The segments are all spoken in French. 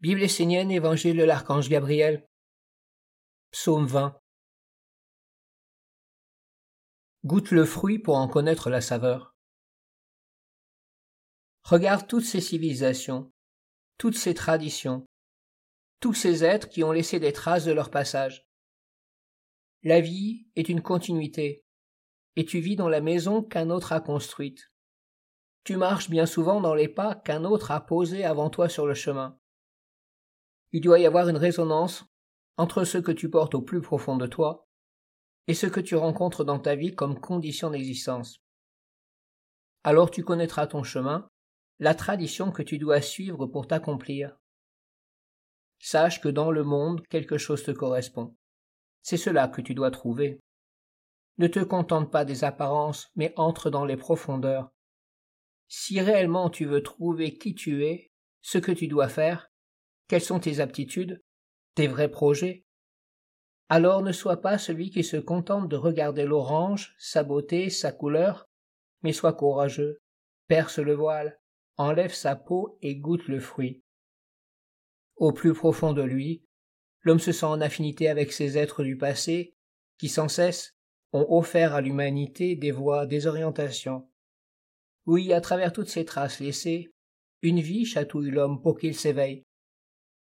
Bible essénienne, Évangile de l'archange Gabriel. Psaume 20. Goûte le fruit pour en connaître la saveur. Regarde toutes ces civilisations, toutes ces traditions, tous ces êtres qui ont laissé des traces de leur passage. La vie est une continuité, et tu vis dans la maison qu'un autre a construite. Tu marches bien souvent dans les pas qu'un autre a posés avant toi sur le chemin. Il doit y avoir une résonance entre ce que tu portes au plus profond de toi et ce que tu rencontres dans ta vie comme condition d'existence. Alors tu connaîtras ton chemin, la tradition que tu dois suivre pour t'accomplir. Sache que dans le monde quelque chose te correspond. C'est cela que tu dois trouver. Ne te contente pas des apparences, mais entre dans les profondeurs. Si réellement tu veux trouver qui tu es, ce que tu dois faire, quelles sont tes aptitudes? Tes vrais projets? Alors ne sois pas celui qui se contente de regarder l'orange, sa beauté, sa couleur, mais sois courageux, perce le voile, enlève sa peau et goûte le fruit. Au plus profond de lui, l'homme se sent en affinité avec ces êtres du passé, qui sans cesse ont offert à l'humanité des voies, des orientations. Oui, à travers toutes ces traces laissées, une vie chatouille l'homme pour qu'il s'éveille,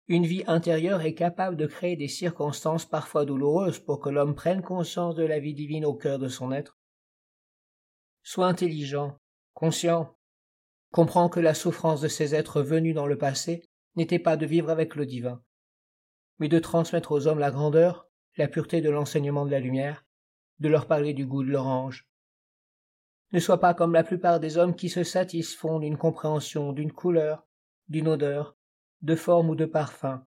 une vie intérieure est capable de créer des circonstances parfois douloureuses pour que l'homme prenne conscience de la vie divine au cœur de son être. Sois intelligent, conscient, comprends que la souffrance de ces êtres venus dans le passé n'était pas de vivre avec le divin, mais de transmettre aux hommes la grandeur, la pureté de l'enseignement de la lumière, de leur parler du goût de l'orange. Ne sois pas comme la plupart des hommes qui se satisfont d'une compréhension, d'une couleur, d'une odeur, de forme ou de parfum.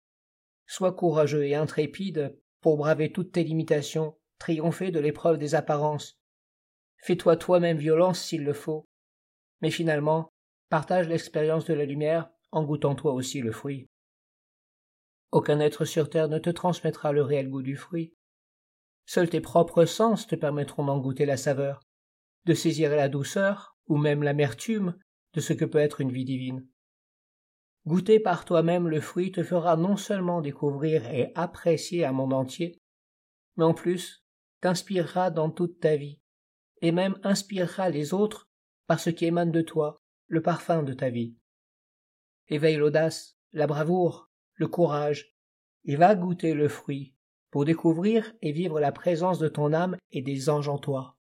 Sois courageux et intrépide pour braver toutes tes limitations, triompher de l'épreuve des apparences. Fais-toi toi-même violence s'il le faut. Mais finalement, partage l'expérience de la lumière en goûtant toi aussi le fruit. Aucun être sur terre ne te transmettra le réel goût du fruit. Seuls tes propres sens te permettront d'en goûter la saveur, de saisir la douceur ou même l'amertume de ce que peut être une vie divine. Goûter par toi-même le fruit te fera non seulement découvrir et apprécier un monde entier, mais en plus t'inspirera dans toute ta vie, et même inspirera les autres par ce qui émane de toi, le parfum de ta vie. Éveille l'audace, la bravoure, le courage, et va goûter le fruit, pour découvrir et vivre la présence de ton âme et des anges en toi.